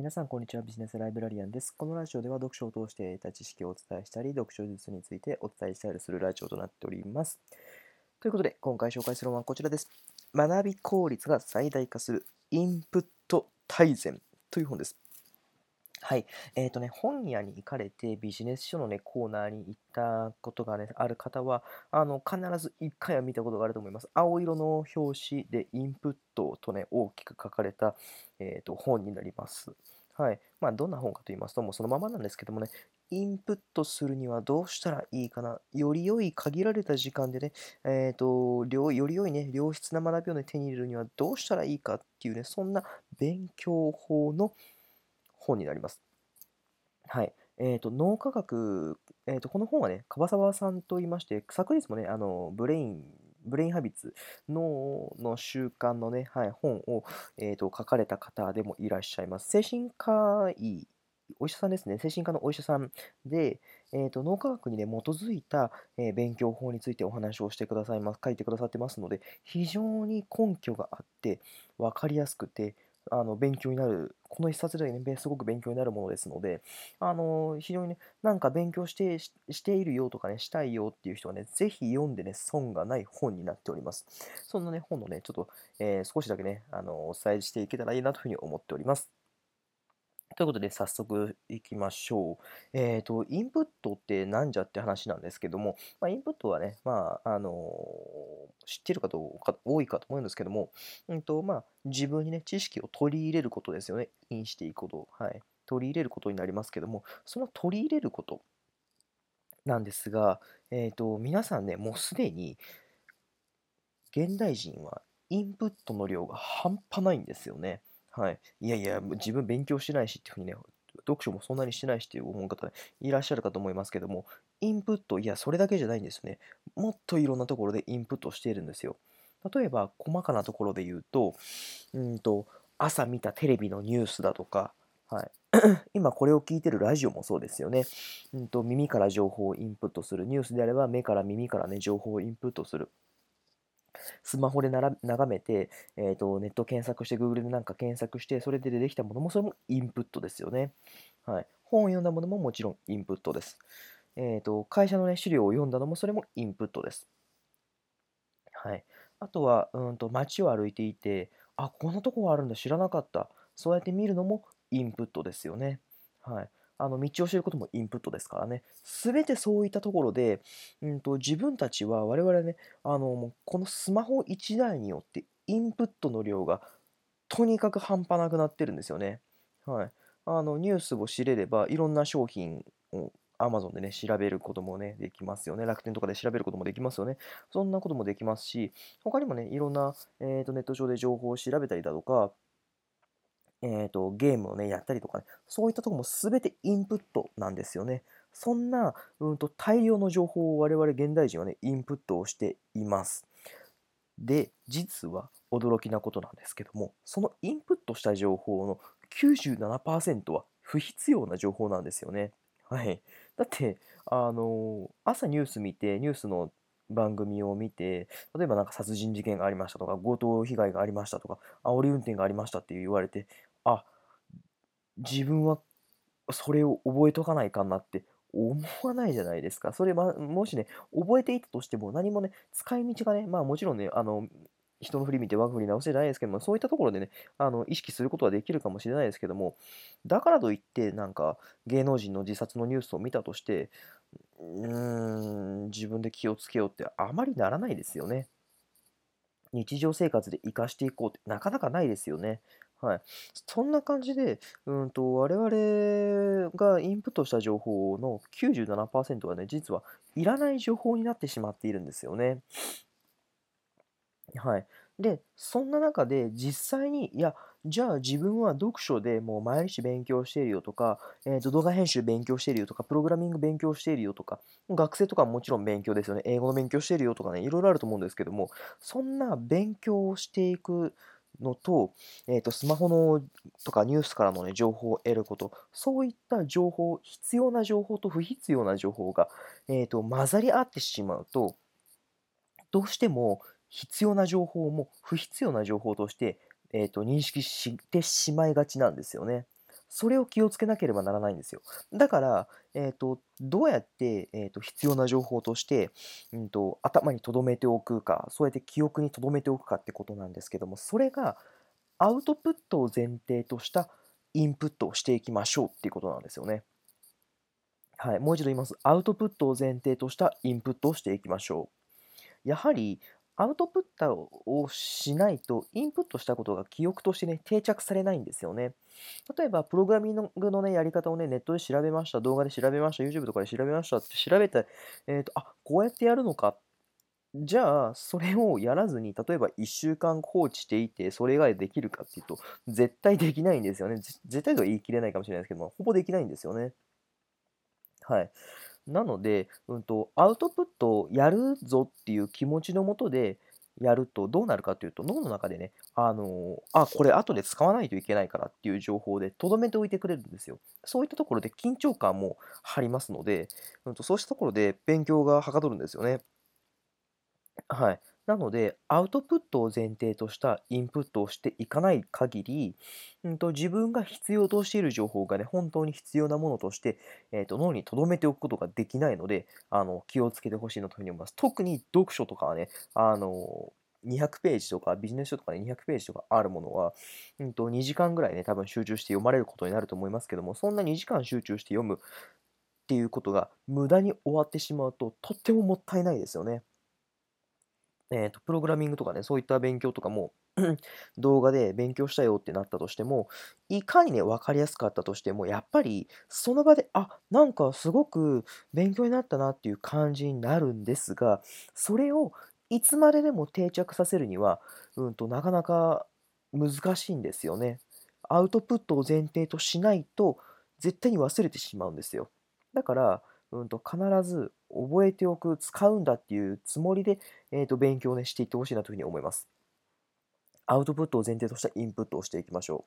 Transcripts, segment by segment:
皆さん、こんにちは。ビジネスライブラリアンです。このラジオでは読書を通して得た知識をお伝えしたり、読書術についてお伝えしたりするラジオとなっております。ということで、今回紹介するのはこちらです。学び効率が最大化するインプット大全という本です。はい。えっ、とね、本屋に行かれてビジネス書のね、コーナーに行ったことがね、ある方は、あの、必ず1回は見たことがあると思います。青色の表紙でインプットとね、大きく書かれた、えっ、と、本になります。はい。まあ、どんな本かと言いますと、もうそのままなんですけどもね、インプットするにはどうしたらいいかな。より良い限られた時間でね、えっ、と、より良いね、良質な学びをね、手に入れるにはどうしたらいいかっていうね、そんな勉強法の本になります。はい。えっ、と、脳科学、えっ、と、この本はね、樺沢さんと言いまして、昨日もね、あの、ブレイン、ブレインハビッツ、脳の習慣のね、はい、本を、えーと、書かれた方でもいらっしゃいます。精神科医、お医者さんですね、精神科のお医者さんで、えーと、脳科学に、ね、基づいた、えー、勉強法についてお話をしてくださいます、書いてくださってますので、非常に根拠があって、分かりやすくて、あの勉強になる、この一冊で、ね、すごく勉強になるものですので、あの非常にね、なんか勉強してしているよとかね、したいよっていう人はね、ぜひ読んでね、損がない本になっております。そんなね、本のね、ちょっと、えー、少しだけね、あのお伝えしていけたらいいなというふうに思っております。ということで、早速いきましょう。えっ、ー、と、インプットってなんじゃって話なんですけども、まあ、インプットはね、まあ、あのー、知ってる方多いかと思うんですけども、うんと、まあ、自分にね、知識を取り入れることですよね。インしていくこと。はい。取り入れることになりますけども、その取り入れることなんですが、えっ、ー、と、皆さんね、もうすでに、現代人はインプットの量が半端ないんですよね。はい。いやいや、自分勉強してないしっていうふうにね、読書もそんなにしてないしっていう思う方いらっしゃるかと思いますけども、インプット、いや、それだけじゃないんですね。もっといろんなところでインプットしているんですよ。例えば、細かなところで言うと、うんと、朝見たテレビのニュースだとか、はい、今これを聞いてるラジオもそうですよね。うんと耳から情報をインプットする。ニュースであれば目から耳からね、情報をインプットする。スマホでなら眺めて、えーと、ネット検索して、Google でなんか検索して、それで出てきたものも、それもインプットですよね。はい、本を読んだものももちろんインプットです。えーと、会社の、ね、資料を読んだのもそれもインプットです。はい、あとは、うんと街を歩いていて、あ、こんなとこがあるんだ、知らなかった。そうやって見るのもインプットですよね。はい。あの道を知ることもインプットですからね。すべてそういったところで、うんと、自分たちは我々ね、あのこのスマホ1台によってインプットの量がとにかく半端なくなってるんですよね。はい。あのニュースを知れればいろんな商品を Amazon でね、調べることもね、できますよね。楽天とかで調べることもできますよね。そんなこともできますし、他にもね、いろんな、えーとネット上で情報を調べたりだとか、えーと、ゲームをね、やったりとかね、そういったところも全てインプットなんですよね。そんな、うんと、大量の情報を我々現代人はね、インプットをしています。で、実は驚きなことなんですけども、そのインプットした情報の97%は不必要な情報なんですよね。はい。だって、あのー、朝ニュース見て、ニュースの番組を見て、例えばなんか殺人事件がありましたとか、強盗被害がありましたとか、煽り運転がありましたって言われて、あ、自分はそれを覚えとかないかなって思わないじゃないですか。それ、ま、もしね、覚えていたとしても何もね、使い道がね、まあもちろんね、あの、人の振り見て我が振り直せじゃないですけども、そういったところでね、あの意識することはできるかもしれないですけども、だからといって、なんか芸能人の自殺のニュースを見たとして、うーん、自分で気をつけようってあまりならないですよね。日常生活で活かしていこうってなかなかないですよね。はい。そんな感じで、うんと、我々がインプットした情報の97%はね、実はいらない情報になってしまっているんですよね。はい。で、そんな中で実際に、いや、じゃあ自分は読書でもう毎日勉強しているよとか、えー、と動画編集勉強しているよとか、プログラミング勉強しているよとか、学生とかももちろん勉強ですよね。英語の勉強しているよとかね、いろいろあると思うんですけども、そんな勉強をしていくのと、えー、とスマホのとかニュースからの、ね、情報を得ること、そういった情報、必要な情報と不必要な情報が、えー、と混ざり合ってしまうと、どうしても必要な情報も不必要な情報として、えー、と認識してしまいがちなんですよね。それを気をつけなければならないんですよ。だから、えーと、どうやって、えーと、必要な情報として、うんと、頭に留めておくか、そうやって記憶に留めておくかってことなんですけども、それがアウトプットを前提としたインプットをしていきましょうっていうことなんですよね。はい、もう一度言います。アウトプットを前提としたインプットをしていきましょう。やはり、アウトプットをしないと、インプットしたことが記憶としてね、定着されないんですよね。例えば、プログラミングのね、やり方をね、ネットで調べました、動画で調べました、YouTube とかで調べましたって調べて、えっ、ー、と、あ、こうやってやるのか。じゃあ、それをやらずに、例えば1週間放置していて、それ以外できるかっていうと、絶対できないんですよね。絶対とは言い切れないかもしれないですけども、ほぼできないんですよね。はい。なので、うんと、アウトプットをやるぞっていう気持ちのもとでやるとどうなるかというと、脳の中でね、あのあ、これ後で使わないといけないからっていう情報で留めておいてくれるんですよ。そういったところで緊張感も張りますので、うんと、そうしたところで勉強がはかどるんですよね。はい。なので、アウトプットを前提としたインプットをしていかない限り、うんと、自分が必要としている情報がね、本当に必要なものとして、えーと、脳に留めておくことができないので、あの気をつけてほしいなというふうに思います。特に読書とかはね、あの200ページとかビジネス書とかね、200ページとかあるものは、うんと、2時間ぐらいね、多分集中して読まれることになると思いますけども、そんな2時間集中して読むっていうことが無駄に終わってしまうと、とってももったいないですよね。えーと、プログラミングとかね、そういった勉強とかも 動画で勉強したよってなったとしても、いかにね、分かりやすかったとしても、やっぱりその場で、あ、なんかすごく勉強になったなっていう感じになるんですが、それをいつまででも定着させるには、うんと、なかなか難しいんですよね。アウトプットを前提としないと、絶対に忘れてしまうんですよ。だから、うんと、必ず覚えておく、使うんだっていうつもりで、えーと、勉強を、ね、していってほしいなというふうに思います。アウトプットを前提としたインプットをしていきましょ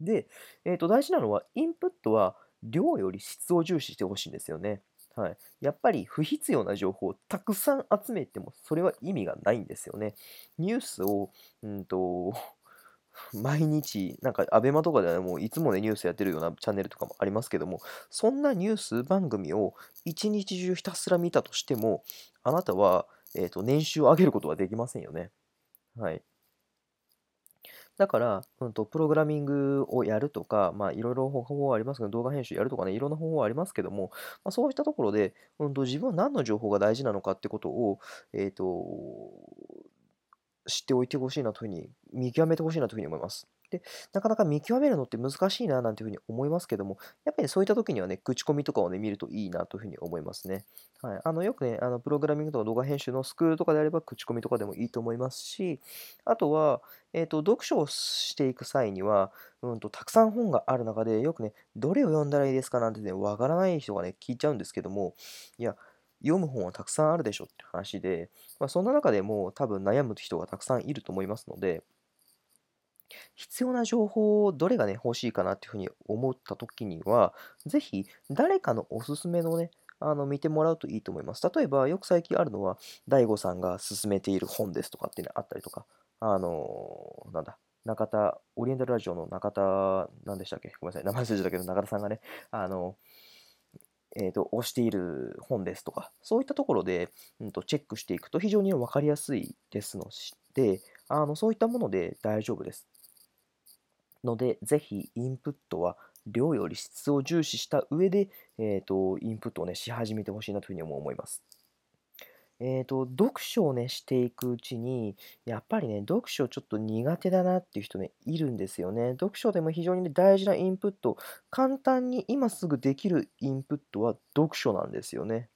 う。で、えーと、大事なのは、インプットは量より質を重視してほしいんですよね。はい、やっぱり不必要な情報をたくさん集めてもそれは意味がないんですよね。ニュースを、うんと 毎日、なんか、アベマとかではもういつもね、ニュースやってるようなチャンネルとかもありますけども、そんなニュース番組を一日中ひたすら見たとしても、あなたは、えっ、ー、と、年収を上げることはできませんよね。はい。だから、うんと、プログラミングをやるとか、まあ、いろいろ方法はありますけど、動画編集やるとかね、いろんな方法はありますけども、まあ、そういったところで、うんと、自分は何の情報が大事なのかってことを、えっ、ー、と、知っておいてほしいなというふうに、見極めてほしいなというふうに思います。で、なかなか見極めるのって難しいななんていうふうに思いますけども、やっぱりそういった時にはね、口コミとかをね、見るといいなというふうに思いますね。はい。あの、よくね、あの、プログラミングとか動画編集のスクールとかであれば、口コミとかでもいいと思いますし、あとは、えっ、ー、と、読書をしていく際には、うんと、たくさん本がある中で、よくね、どれを読んだらいいですかなんてね、わからない人がね、聞いちゃうんですけども、いや、読む本はたくさんあるでしょって話で、まあ、そんな中でも多分悩む人がたくさんいると思いますので、必要な情報をどれがね、欲しいかなっていうふうに思った時には、ぜひ誰かのおすすめのね、あの見てもらうといいと思います。例えば、よく最近あるのは、DAIGO さんが勧めている本ですとかっていうのあったりとか、あのー、なんだ、中田、オリエンタルラジオの中田、何でしたっけ？ごめんなさい、名前忘れたけど、中田さんがね、あのえーと、推している本ですとか、そういったところで、うん、とチェックしていくと非常に分かりやすいですので、あのそういったもので大丈夫です。ので、ぜひインプットは量より質を重視した上で、えーと、インプットを、ね、し始めてほしいなというふうに思います。えーと、読書をね、していくうちに、やっぱりね、読書ちょっと苦手だなっていう人ね、いるんですよね。読書でも非常に、ね、大事なインプット、簡単に今すぐできるインプットは読書なんですよね。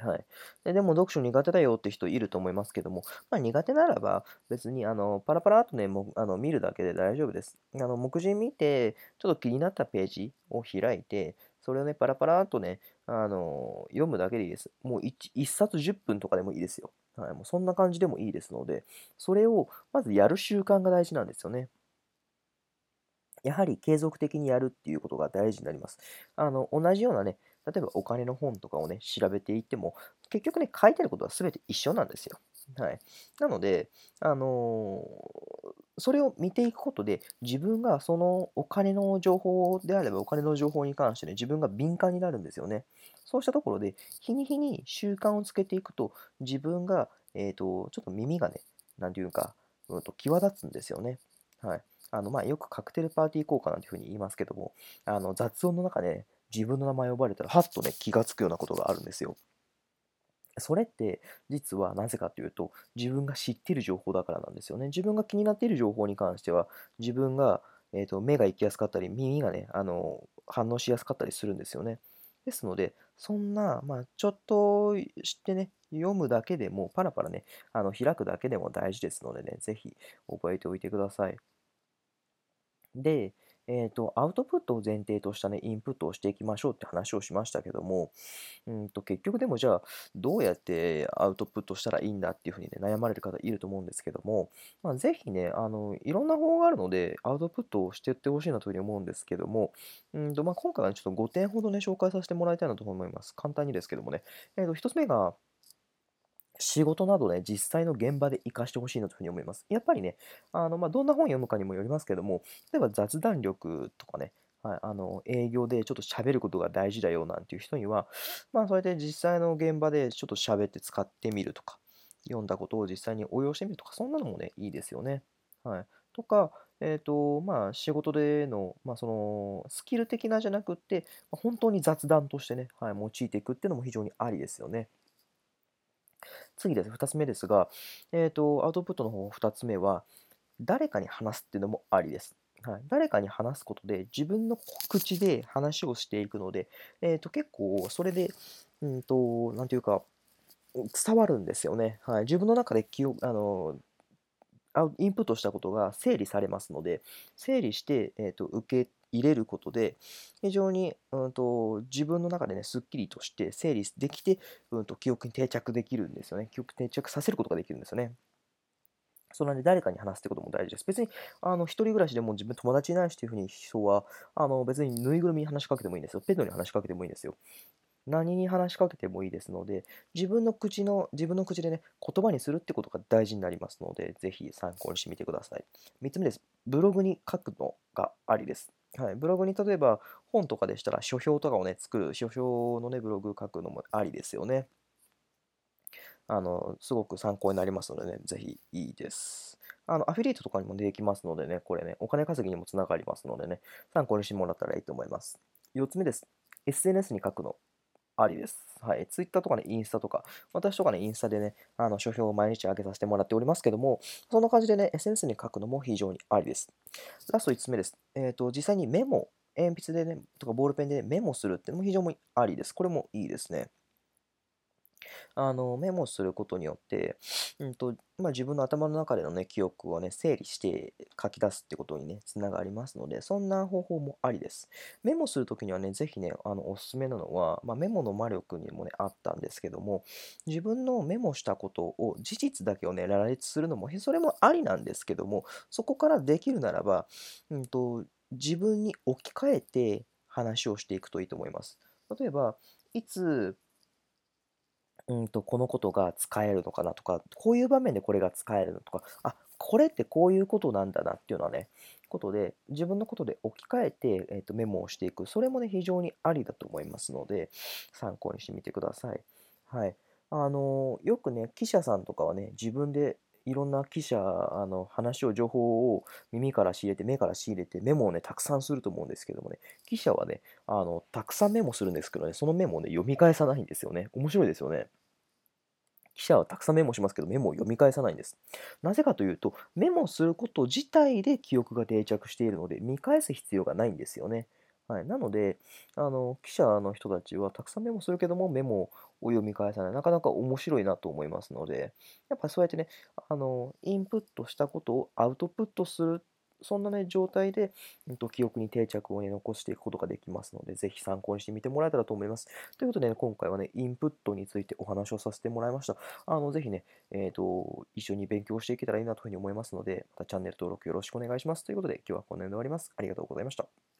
はい。ででも読書苦手だよって人いると思いますけども、まあ、苦手ならば別にあのパラパラっとね、もあの見るだけで大丈夫です。あの目次見て、ちょっと気になったページを開いて、それをね、パラパラっとね、あの読むだけでいいです。もう 1, 1冊10分とかでもいいですよ。はい、もうそんな感じでもいいですので、それをまずやる習慣が大事なんですよね。やはり継続的にやるっていうことが大事になります。あの同じようなね、例えばお金の本とかをね、調べていっても、結局ね、書いてあることは全て一緒なんですよ。はい。なので、あの、それを見ていくことで、自分がそのお金の情報であれば、お金の情報に関してね、自分が敏感になるんですよね。そうしたところで、日に日に習慣をつけていくと、自分が、えっ、と、ちょっと耳がね、なんていうか、うんと、際立つんですよね。はい。あの、まあ、よくカクテルパーティー効果なんていうふうに言いますけども、あの、雑音の中で、自分の名前を呼ばれたら、はっとね、気がつくようなことがあるんですよ。それって実はなぜかというと自分が知っている情報だからなんですよね。自分が気になっている情報に関しては自分が、えーと、目が行きやすかったり耳がねあの反応しやすかったりするんですよね。ですのでそんな、まあ、ちょっと知ってね読むだけでもパラパラねあの開くだけでも大事ですのでね是非覚えておいてください。で、えっと、アウトプットを前提としたね、インプットをしていきましょうって話をしましたけども、うんと、結局でもじゃあ、どうやってアウトプットしたらいいんだっていうふうにね、悩まれる方いると思うんですけども、まあ、ぜひね、あの、いろんな方法があるので、アウトプットをしていってほしいなというふうに思うんですけども、うんと、まあ、今回はちょっと5点ほどね、紹介させてもらいたいなと思います。簡単にですけどもね。えっと、1つ目が、仕事などね、実際の現場で活かしてほしいなというふうに思います。やっぱりね、あの、まあ、どんな本読むかにもよりますけども、例えば雑談力とかね、はい、あの営業でちょっと喋ることが大事だよなんていう人には、まあ、それで実際の現場でちょっと喋って使ってみるとか、読んだことを実際に応用してみるとか、そんなのもね、いいですよね。はい。とか、えっ、と、まあ、仕事での、まあ、その、スキル的なじゃなくって、本当に雑談としてね、はい、用いていくっていうのも非常にありですよね。次です。2つ目ですが、えっ、と、アウトプットの方、2つ目は、誰かに話すっていうのもありです。はい、誰かに話すことで自分の口で話をしていくので、えー、と結構それで、うんと、なんていうか、伝わるんですよね。はい、自分の中で記憶あのインプットしたことが整理されますので、整理して、えー、と受け入れることで、非常に、うんと、自分の中でね、すっきりとして整理できて、うんと、記憶に定着できるんですよね。記憶定着させることができるんですよね。そので誰かに話すってことも大事です。別に、あの、一人暮らしでも自分友達いないしっていうふうに人は、あの、別にぬいぐるみに話しかけてもいいんですよ。ペットに話しかけてもいいんですよ。何に話しかけてもいいですので、自分の口の、自分の口でね、言葉にするってことが大事になりますので、ぜひ参考にしてみてください。3つ目です。ブログに書くのがありです。はい、ブログに例えば本とかでしたら書評とかをね、作る、書評のね、ブログ書くのもありですよね。あの、すごく参考になりますのでね、ぜひいいです。あの、アフィリエイトとかにもできますのでね、これね、お金稼ぎにもつながりますのでね、参考にしてもらったらいいと思います。4つ目です。SNS に書くのありです。はい。Twitter とかね、インスタとか、私とかね、インスタでね、あの、書評を毎日上げさせてもらっておりますけども、そんな感じでね、SNS に書くのも非常にありです。ラスト5つ目です。えっ、ー、と、実際にメモ、鉛筆でね、とかボールペンで、ね、メモするっていうのも非常にありです。これもいいですね。あの、メモすることによって、うんと、まあ、自分の頭の中でのね、記憶をね、整理して書き出すってことにね、つながりますので、そんな方法もありです。メモするときにはね、ぜひね、あの、おすすめなのは、まあ、メモの魔力にもね、あったんですけども、自分のメモしたことを、事実だけをね、羅列するのも、それもありなんですけども、そこからできるならば、うんと、自分に置き換えて話をしていくといいと思います。例えば、いつうんと、このことが使えるのかなとか、こういう場面でこれが使えるのとか、あ、これってこういうことなんだなっていうのはね、ことで、自分のことで置き換えて、えーと、メモをしていく。それもね、非常にありだと思いますので、参考にしてみてください。はい。あのよくね、記者さんとかはね、自分でいろんな記者、あの話を、情報を耳から仕入れて、目から仕入れて、メモをね、たくさんすると思うんですけどもね、記者はね、あのたくさんメモするんですけどね、そのメモをね、読み返さないんですよね。面白いですよね。記者はたくさんメモしますけど、メモを読み返さないんです。なぜかというと、メモすること自体で記憶が定着しているので、見返す必要がないんですよね。はい、なのであの、記者の人たちはたくさんメモするけども、メモを読み返さない。なかなか面白いなと思いますので、やっぱそうやってね、あのインプットしたことをアウトプットするそんなね、状態で、うん、と記憶に定着をね、残していくことができますので、ぜひ参考にしてみてもらえたらと思います。ということで、ね、今回はね、インプットについてお話をさせてもらいました。あの、ぜひね、えっ、ー、と、一緒に勉強していけたらいいなというふうに思いますので、またチャンネル登録よろしくお願いします。ということで、今日はこの辺で終わります。ありがとうございました。